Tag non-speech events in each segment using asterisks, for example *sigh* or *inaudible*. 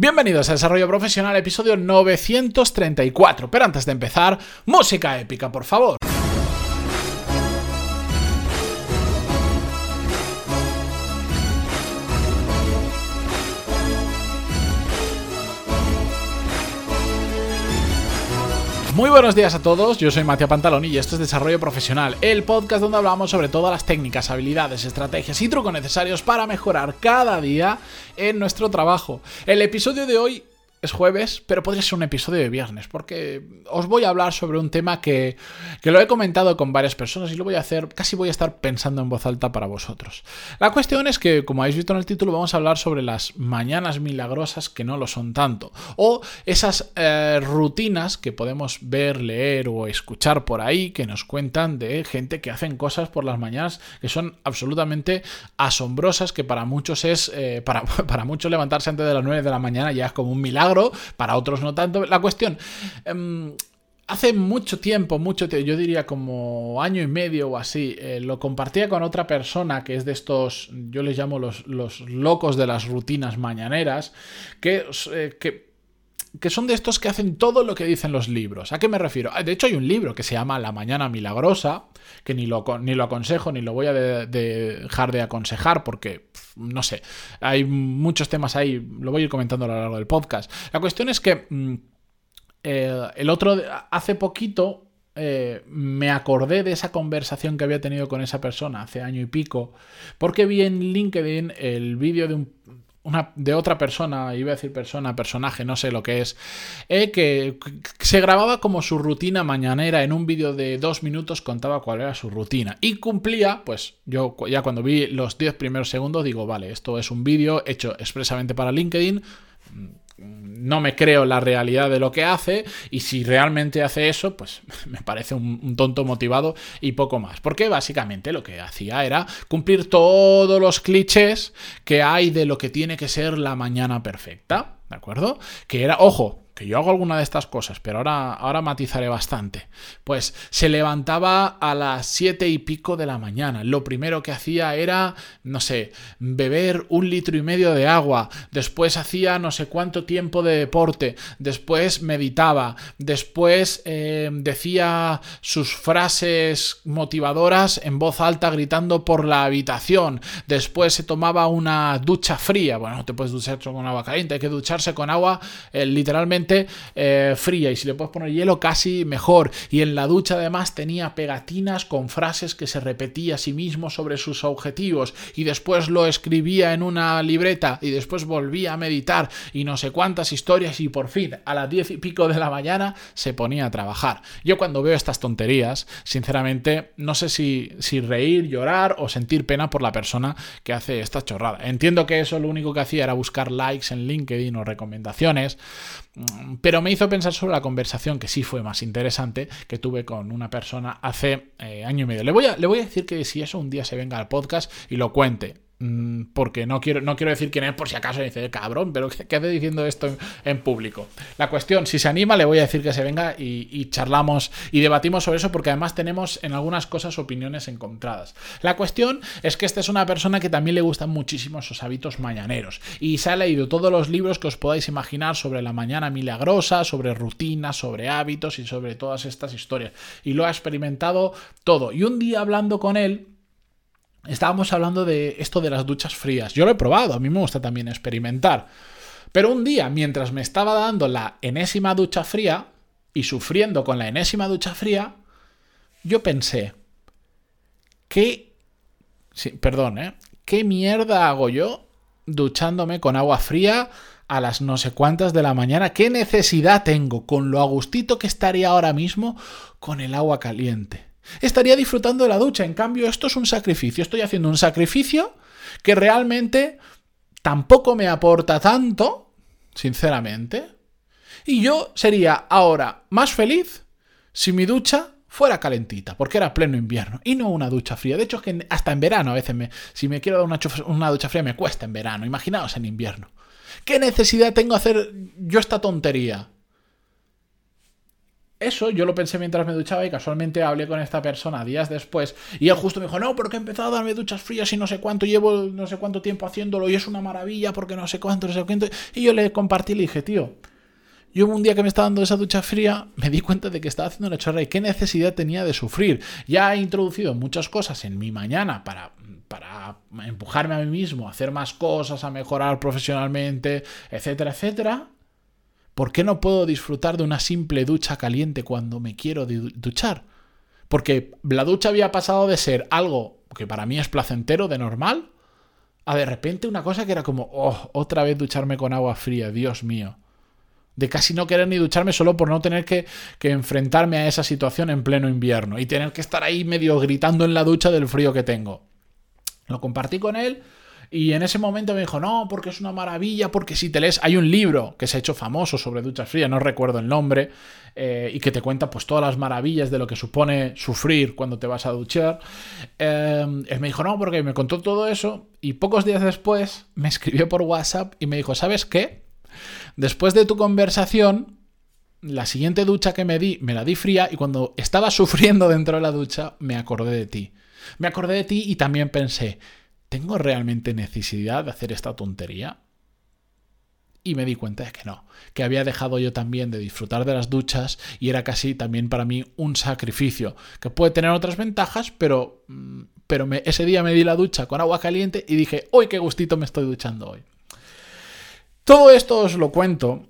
Bienvenidos a Desarrollo Profesional, episodio 934. Pero antes de empezar, música épica, por favor. Muy buenos días a todos, yo soy Matías Pantaloni y esto es Desarrollo Profesional, el podcast donde hablamos sobre todas las técnicas, habilidades, estrategias y trucos necesarios para mejorar cada día en nuestro trabajo. El episodio de hoy es jueves, pero podría ser un episodio de viernes, porque os voy a hablar sobre un tema que, que, lo he comentado con varias personas y lo voy a hacer, casi voy a estar pensando en voz alta para vosotros. La cuestión es que, como habéis visto en el título, vamos a hablar sobre las mañanas milagrosas que no lo son tanto, o esas eh, rutinas que podemos ver, leer o escuchar por ahí, que nos cuentan de gente que hacen cosas por las mañanas que son absolutamente asombrosas, que para muchos es, eh, para, *laughs* para muchos levantarse antes de las 9 de la mañana ya es como un milagro, para otros no tanto. La cuestión... Em, hace mucho tiempo, mucho tiempo, yo diría como año y medio o así, eh, lo compartía con otra persona que es de estos, yo les llamo los, los locos de las rutinas mañaneras, que, eh, que que son de estos que hacen todo lo que dicen los libros. ¿A qué me refiero? De hecho, hay un libro que se llama La Mañana Milagrosa, que ni lo, ni lo aconsejo ni lo voy a dejar de aconsejar porque, no sé, hay muchos temas ahí, lo voy a ir comentando a lo largo del podcast. La cuestión es que mm, eh, el otro, hace poquito, eh, me acordé de esa conversación que había tenido con esa persona hace año y pico, porque vi en LinkedIn el vídeo de un de otra persona, iba a decir persona, personaje, no sé lo que es, eh, que, se grababa como su rutina mañanera. En un vídeo de dos minutos, contaba cuál era su rutina y cumplía, pues yo ya cuando vi los 10 primeros segundos digo, vale, esto es un vídeo hecho expresamente para LinkedIn no me creo la realidad de lo que hace y si realmente hace eso, pues *laughs* me parece un, tonto motivado y poco más. Porque básicamente lo que hacía era cumplir todos los clichés que hay de lo que tiene que ser la mañana perfecta. ¿De acuerdo? Que era, ojo, que yo hago alguna de estas cosas, pero ahora, ahora matizaré bastante. Pues se levantaba a las siete y pico de la mañana. Lo primero que hacía era, no sé, beber un litro y medio de agua. Después hacía no sé cuánto tiempo de deporte. Después meditaba. Después eh, decía sus frases motivadoras en voz alta gritando por la habitación. Después se tomaba una ducha fría. Bueno, no te puedes duchar con agua caliente, hay que ducharse con agua eh, literalmente eh, fría y si le puedes poner hielo casi mejor. Y en la ducha además tenía pegatinas con frases que se repetía a sí mismo sobre sus objetivos y después lo escribía en una libreta y después volvía a meditar y no sé cuántas historias y por fin a las diez y pico de la mañana se ponía a trabajar. Yo cuando veo estas tonterías, sinceramente, no sé si, si reír, llorar o sentir pena por la persona que hace esta chorrada. Entiendo que eso lo único que hacía era buscar likes en LinkedIn o recomendaciones, pero me hizo pensar sobre la conversación que sí fue más interesante que tuve con una persona hace eh, año y medio. Le voy, a, le voy a decir que si eso un día se venga al podcast y lo cuente. Mm, porque no quiero, no quiero decir quién es por si acaso dice, cabrón, pero ¿qué, hace diciendo esto en, público? La cuestión, si se anima, le voy a decir que se venga y, charlamos y debatimos sobre eso porque además tenemos en algunas cosas opiniones encontradas. La cuestión es que esta es una persona que también le gustan muchísimo esos hábitos mañaneros y se ha leído todos los libros que os podáis imaginar sobre la mañana milagrosa, sobre rutinas, sobre hábitos y sobre todas estas historias. Y lo ha experimentado todo. Y un día hablando con él, estábamos hablando de esto de las duchas frías. Yo lo he probado, a mí me gusta también experimentar. Pero un día, mientras me estaba dando la enésima ducha fría y sufriendo con la enésima ducha fría, yo pensé, ¿qué... Perdón, ¿eh? ¿Qué mierda hago yo duchándome con agua fría a las no sé cuántas de la mañana? ¿Qué necesidad tengo con lo agustito que estaría ahora mismo con el agua caliente? Estaría disfrutando de la ducha. En cambio, esto es un sacrificio. Estoy haciendo un sacrificio que realmente tampoco me aporta tanto, sinceramente. Y yo sería ahora más feliz si mi ducha fuera calentita, porque era pleno invierno y no una ducha fría. De hecho, es que hasta en verano a veces si me quiero dar una, una ducha fría me cuesta en verano. Imaginaos en invierno. ¿Qué necesidad tengo de hacer yo esta tontería? Eso yo lo pensé mientras me duchaba y casualmente hablé con esta persona días después y él justo me dijo, no, porque he empezado a darme duchas frías y no sé cuánto, llevo no sé cuánto tiempo haciéndolo y es una maravilla porque no sé cuánto, no sé cuánto. Y yo le compartí y le dije, tío, yo un día que me estaba dando esa ducha fría me di cuenta de que estaba haciendo una chorra y qué necesidad tenía de sufrir. Ya he introducido muchas cosas en mi mañana para, para empujarme a mí mismo, a hacer más cosas, a mejorar profesionalmente, etcétera, etcétera ¿Por qué no puedo disfrutar de una simple ducha caliente cuando me quiero duchar? Porque la ducha había pasado de ser algo que para mí es placentero, de normal, a de repente una cosa que era como, oh, otra vez ducharme con agua fría, Dios mío. De casi no querer ni ducharme solo por no tener que, que enfrentarme a esa situación en pleno invierno y tener que estar ahí medio gritando en la ducha del frío que tengo. Lo compartí con él y en ese momento me dijo, no, porque es una maravilla, porque si te lees, hay un libro que se ha hecho famoso sobre duchas frías, no recuerdo el nombre, eh, y que te cuenta pues todas las maravillas de lo que supone sufrir cuando te vas a duchar. Eh, él me dijo, no, porque me contó todo eso, y pocos días después me escribió por WhatsApp y me dijo, ¿sabes qué? Después de tu conversación, la siguiente ducha que me di, me la di fría, y cuando estaba *laughs* sufriendo dentro de la ducha, me acordé de ti. Me acordé de ti y también pensé, ¿tengo realmente necesidad de hacer esta tontería? Y me di cuenta de que no, que había dejado yo también de disfrutar de las duchas y era casi también para mí un sacrificio, que puede tener otras ventajas, pero, mm, pero ese día me di la ducha con agua caliente y dije, ¡uy, qué gustito me estoy duchando hoy! Todo esto os lo cuento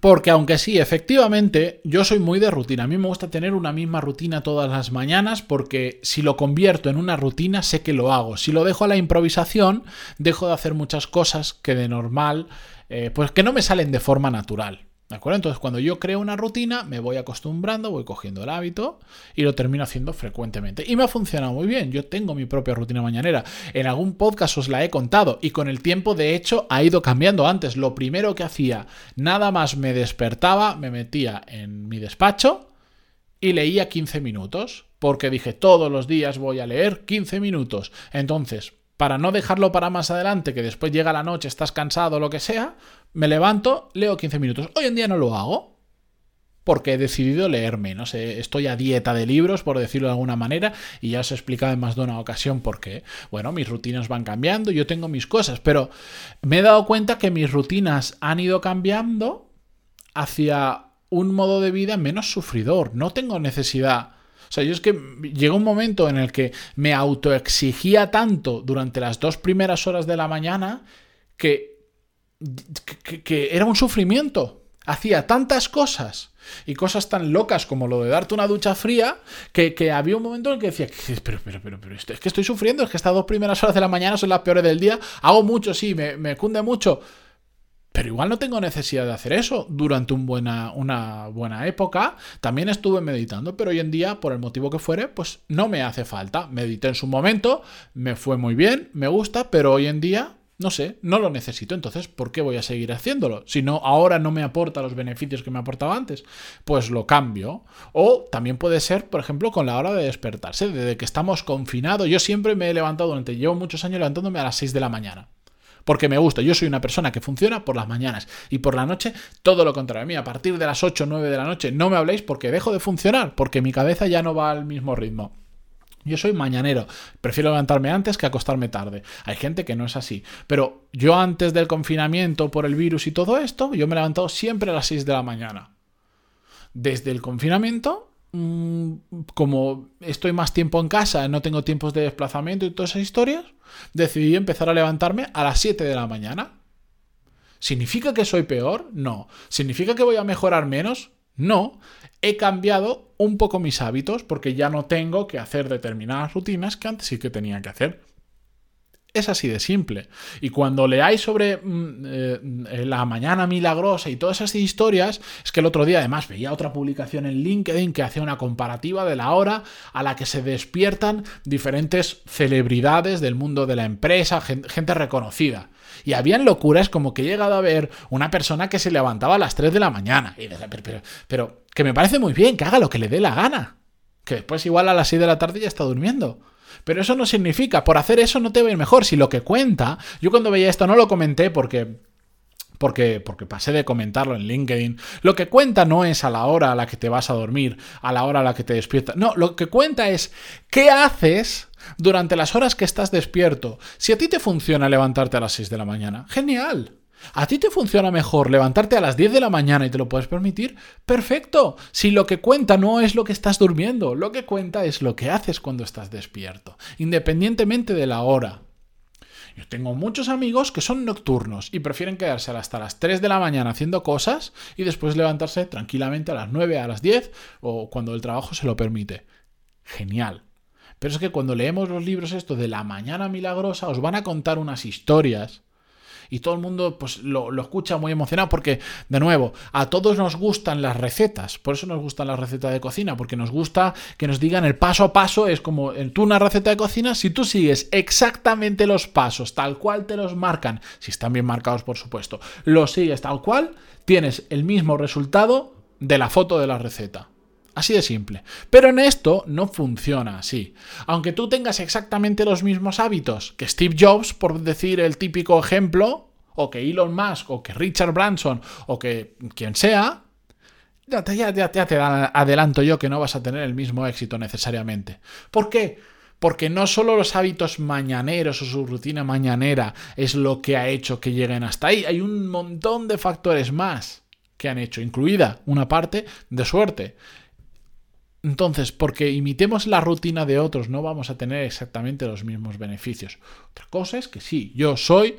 porque aunque sí, efectivamente, yo soy muy de rutina. A mí me gusta tener una misma rutina todas las mañanas porque si lo convierto en una rutina sé que lo hago. Si lo dejo a la improvisación, dejo de hacer muchas cosas que de normal, eh, pues que no me salen de forma natural. ¿De acuerdo? Entonces, cuando yo creo una rutina, me voy acostumbrando, voy cogiendo el hábito y lo termino haciendo frecuentemente. Y me ha funcionado muy bien. Yo tengo mi propia rutina mañanera. En algún podcast os la he contado y con el tiempo, de hecho, ha ido cambiando. Antes, lo primero que hacía, nada más me despertaba, me metía en mi despacho y leía 15 minutos. Porque dije, todos los días voy a leer 15 minutos. Entonces, para no dejarlo para más adelante, que después llega la noche, estás cansado, lo que sea, me levanto, leo 15 minutos. Hoy en día no lo hago porque he decidido leer menos. Estoy a dieta de libros, por decirlo de alguna manera, y ya os he explicado en más de una ocasión por qué. Bueno, mis rutinas van cambiando, yo tengo mis cosas, pero me he dado cuenta que mis rutinas han ido cambiando hacia un modo de vida menos sufridor. No tengo necesidad sea, yo es que llegó un momento en el que me autoexigía tanto durante las dos primeras horas de la mañana que, que, era un sufrimiento. Hacía tantas cosas y cosas tan locas como lo de darte una ducha fría, que, había un momento en el que decía, pero, pero, pero, pero, es que estoy sufriendo, es que estas dos primeras horas de la mañana son las peores del día, hago mucho, sí, me, me cunde mucho, pero igual no tengo necesidad de hacer eso. Durante una buena época también estuve meditando, pero hoy en día, por el motivo que fuere, pues no me hace falta. Medité en su momento, me fue muy bien, me gusta, pero hoy en día, no sé, no lo necesito. Entonces, ¿por qué voy a seguir haciéndolo? Si no, ahora no me aporta los beneficios que me aportaba antes, pues lo cambio. O también puede ser, por ejemplo, con la hora de despertarse. Desde que estamos confinados, yo siempre me he levantado durante, llevo muchos años levantándome a las 6 de la mañana porque me gusta. Yo soy una persona que funciona por las mañanas y por la noche todo lo contrario. A mí a partir de las 8 o 9 de la noche no me habléis porque dejo de funcionar, porque mi cabeza ya no va al mismo ritmo. Yo soy mañanero, prefiero levantarme antes que acostarme tarde. Hay gente que no es así, pero yo antes del confinamiento por el virus y todo esto, yo me he levantado siempre a las 6 de la mañana. Desde el confinamiento Mm, como estoy más tiempo en casa, no tengo tiempos de desplazamiento y todas esas historias, decidí empezar a levantarme a las 7 de la mañana. ¿Significa que soy peor? No. ¿Significa que voy a mejorar menos? No. He cambiado un poco mis hábitos porque ya no tengo que hacer determinadas rutinas que antes sí que tenía que hacer. Es así de simple. Y cuando leáis sobre mm, eh, la mañana milagrosa y todas esas historias, es que el otro día además veía otra publicación en LinkedIn que hacía una comparativa de la hora a la que se despiertan diferentes celebridades del mundo de la empresa, gente, reconocida. Y habían locuras como que he llegado a ver una persona que se levantaba a las 3 de la mañana. Pero, pero que me parece muy bien, que haga lo que le dé la gana. Que después igual a las 6 de la tarde ya está durmiendo. Pero eso no significa, por hacer eso no te va a ir mejor. Si lo que cuenta, yo cuando veía esto no lo comenté porque porque, porque pasé de comentarlo en LinkedIn. Lo que cuenta no es a la hora a la que te vas a dormir, a la hora a la que te despiertas. No, lo que cuenta es qué haces durante las horas que estás despierto. Si a ti te funciona levantarte a las 6 de la mañana, genial. ¿A ti te funciona mejor levantarte a las 10 de la mañana y te lo puedes permitir? Perfecto. Si lo que cuenta no es lo que estás durmiendo, lo que cuenta es lo que haces cuando estás despierto, independientemente de la hora. Yo tengo muchos amigos que son nocturnos y prefieren quedarse hasta las 3 de la mañana haciendo cosas y después levantarse tranquilamente a las 9, a las 10 o cuando el trabajo se lo permite. Genial. Pero es que cuando leemos los libros esto de la mañana milagrosa os van a contar unas historias y todo el mundo pues lo, escucha muy emocionado porque, de nuevo, a todos nos gustan las recetas, por eso nos gustan las recetas de cocina, porque nos gusta que nos digan el paso a paso, es como tú una receta de cocina, si tú sigues exactamente los pasos, tal cual te los marcan, si están bien marcados por supuesto, los sigues tal cual, tienes el mismo resultado de la foto de la receta. Así de simple. Pero en esto no funciona así. Aunque tú tengas exactamente los mismos hábitos que Steve Jobs, por decir el típico ejemplo, o que Elon Musk, o que Richard Branson, o que quien sea, ya, ya, te adelanto yo que no vas a tener el mismo éxito necesariamente. ¿Por qué? Porque no solo los hábitos mañaneros o su rutina mañanera es lo que ha hecho que lleguen hasta ahí, hay un montón de factores más que han hecho, incluida una parte de suerte. Entonces, porque imitemos la rutina de otros, no vamos a tener exactamente los mismos beneficios. Otra cosa es que sí, yo soy,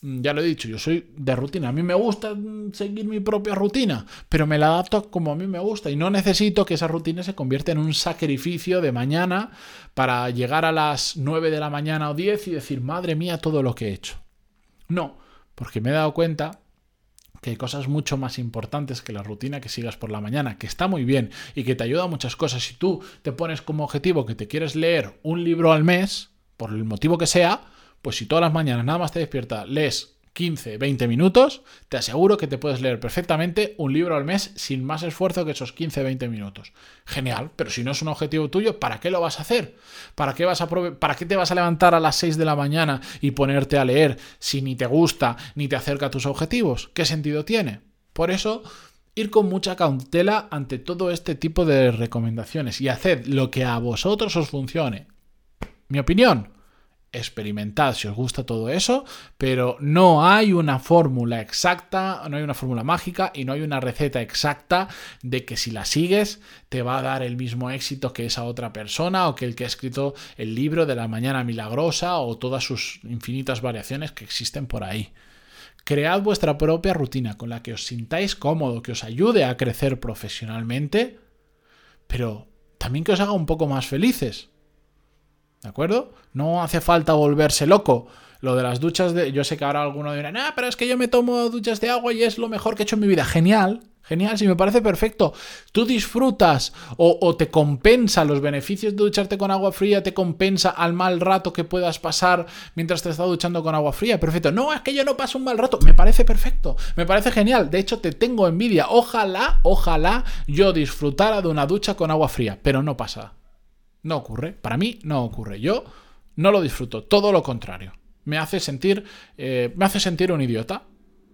mm, ya lo he dicho, yo soy de rutina. A mí me gusta mm, seguir mi propia rutina, pero me la adapto como a mí me gusta y no necesito que esa rutina se convierta en un sacrificio de mañana para llegar a las 9 de la mañana o 10 y decir, madre mía, todo lo que he hecho. No, porque me he dado cuenta que hay cosas mucho más importantes que la rutina que sigas por la mañana, que está muy bien y que te ayuda a muchas cosas. Si tú te pones como objetivo que te quieres leer un libro al mes, por el motivo que sea, pues si todas las mañanas nada más te despiertas, lees 15, 20 minutos, te aseguro que te puedes leer perfectamente un libro al mes sin más esfuerzo que esos 15, 20 minutos. Genial, pero si no es un objetivo tuyo, ¿para qué lo vas a hacer? ¿Para qué, vas a ¿Para qué te vas a levantar a las 6 de la mañana y ponerte a leer si ni te gusta ni te acerca a tus objetivos? ¿Qué sentido tiene? Por eso ir con mucha cautela ante todo este tipo de recomendaciones y haced lo que a vosotros os funcione. Mi opinión, experimentad si os gusta todo eso, pero no hay una fórmula exacta, no hay una fórmula mágica y no hay una receta exacta de que si la sigues te va a dar el mismo éxito que esa otra persona o que el que ha escrito el libro de la mañana milagrosa o todas sus infinitas variaciones que existen por ahí. Cread vuestra propia rutina con la que os sintáis cómodo, que os ayude a crecer profesionalmente, pero también que os haga un poco más felices. ¿De acuerdo? No hace falta volverse loco. Lo de las duchas de. Yo sé que ahora alguno dirá, ah, pero es que yo me tomo duchas de agua y es lo mejor que he hecho en mi vida. Genial, genial, sí me parece perfecto. Tú disfrutas o, te compensa los beneficios de ducharte con agua fría, te compensa al mal rato que puedas pasar mientras te estás duchando con agua fría. Perfecto. No, es que yo no paso un mal rato. Me parece perfecto, me parece genial. De hecho, te tengo envidia. Ojalá, ojalá yo disfrutara de una ducha con agua fría, pero no pasa. No ocurre. Para mí no ocurre. Yo no lo disfruto. Todo lo contrario. Me hace sentir, eh, me hace sentir un idiota.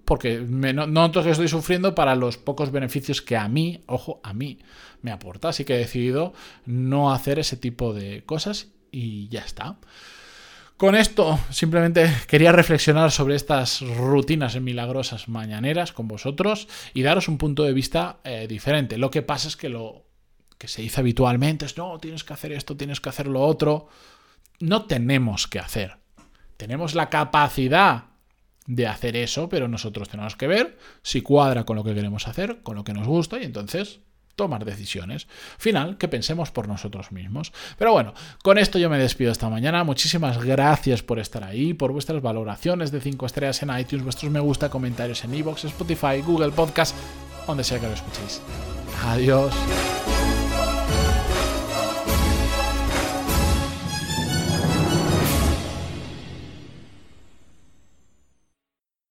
Porque me, no, noto que estoy sufriendo para los pocos beneficios que a mí, ojo, a mí me aporta. Así que he decidido no hacer ese tipo de cosas y ya está. Con esto simplemente quería reflexionar sobre estas rutinas milagrosas mañaneras con vosotros y daros un punto de vista eh, diferente. Lo que pasa es que lo que se dice habitualmente es, no, tienes que hacer esto, tienes que hacer lo otro. No tenemos que hacer. Tenemos la capacidad de hacer eso, pero nosotros tenemos que ver si cuadra con lo que queremos hacer, con lo que nos gusta y entonces tomar decisiones. Final, que pensemos por nosotros mismos. Pero bueno, con esto yo me despido esta mañana. Muchísimas gracias por estar ahí, por vuestras valoraciones de 5 estrellas en iTunes, vuestros me gusta, comentarios en iVoox, Spotify, Google Podcast, donde sea que lo escuchéis. Adiós.